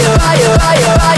fire, fire, fire.